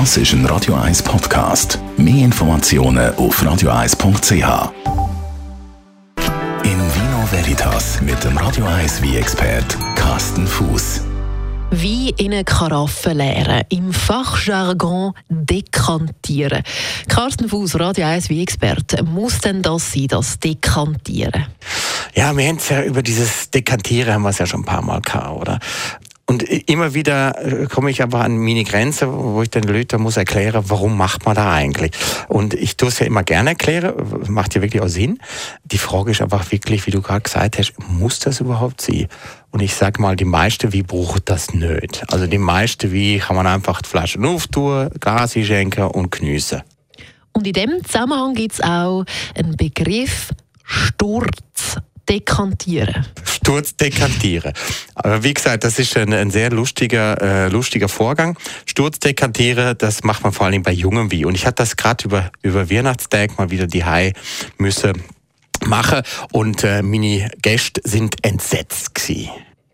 Das ist ein Radio 1 Podcast. Mehr Informationen auf radio1.ch. In Vino Veritas mit dem Radio 1 wie expert Carsten Fuß. Wie in eine Karaffe leeren, im Fachjargon dekantieren. Carsten Fuß, Radio 1 wie Experte, muss denn das sein, das Dekantieren? Ja, wir haben es ja über dieses Dekantieren haben wir es ja schon ein paar Mal gehabt, oder? Und immer wieder äh, komme ich aber an meine Grenze, wo ich den Leuten muss erklären, warum macht man da eigentlich? Und ich tue es ja immer gerne erklären, macht ja wirklich auch Sinn. Die Frage ist einfach wirklich, wie du gerade gesagt hast, muss das überhaupt sein? Und ich sag mal, die meiste wie braucht das nicht. Also die meiste wie kann man einfach die Flaschen auftun, Glas einschenken und geniessen. Und in dem Zusammenhang gibt es auch einen Begriff Sturz dekantieren. Sturz dekantieren. Aber wie gesagt, das ist ein, ein sehr lustiger, äh, lustiger Vorgang. Sturz dekantieren, das macht man vor allem bei Jungen wie. Und ich hatte das gerade über, über Weihnachtstag mal wieder die Hai müsse machen und äh, meine Gäste sind entsetzt gewesen.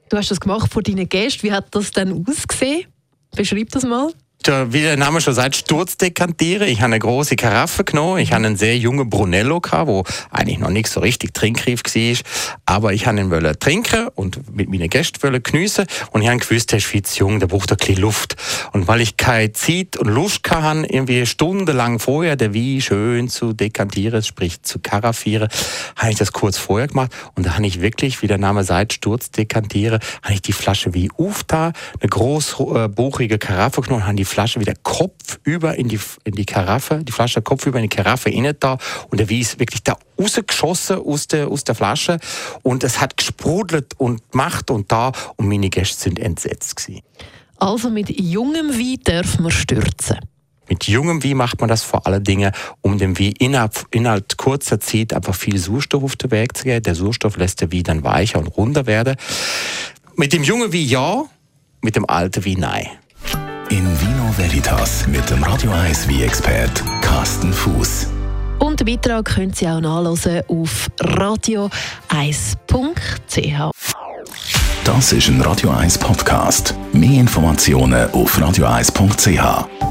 Du hast das gemacht vor deinen Gästen. Wie hat das denn ausgesehen? Beschreib das mal wie der Name schon sagt, Sturzdekantiere. Ich habe eine große Karaffe genommen. Ich habe einen sehr jungen Brunello gehabt, wo eigentlich noch nicht so richtig trinkreif war. Aber ich habe ihn wollen trinken und mit meinen Gästen wollen geniessen. Und ich habe gewusst, der ist viel zu jung, der braucht ein bisschen Luft. Und weil ich keine Zeit und Lust hatte, irgendwie stundenlang vorher der Wein schön zu dekantieren, sprich zu karaffieren, habe ich das kurz vorher gemacht. Und da habe ich wirklich, wie der Name sagt, Sturzdekantiere, habe ich die Flasche wie aufda, eine großbuchige Karaffe genommen, habe die Flasche wieder kopfüber in die, in die Karaffe, die Flasche kopfüber in die Karaffe innen da und der Wein ist wirklich da rausgeschossen aus der, aus der Flasche und es hat gesprudelt und gemacht und da und meine Gäste sind entsetzt gewesen. Also mit jungem Wein darf man stürzen. Mit jungem Wein macht man das vor allen Dingen, um dem Wein innerhalb, innerhalb kurzer Zeit einfach viel Sauerstoff auf den Weg zu geben. Der Sauerstoff lässt der Wein dann weicher und runder werden. Mit dem jungen Wein ja, mit dem alten Wein nein. In Vino Veritas mit dem Radio 1 wie expert Carsten Fuß. Und den Beitrag können Sie auch nachlesen auf radio1.ch. Das ist ein Radio 1 Podcast. Mehr Informationen auf radio1.ch.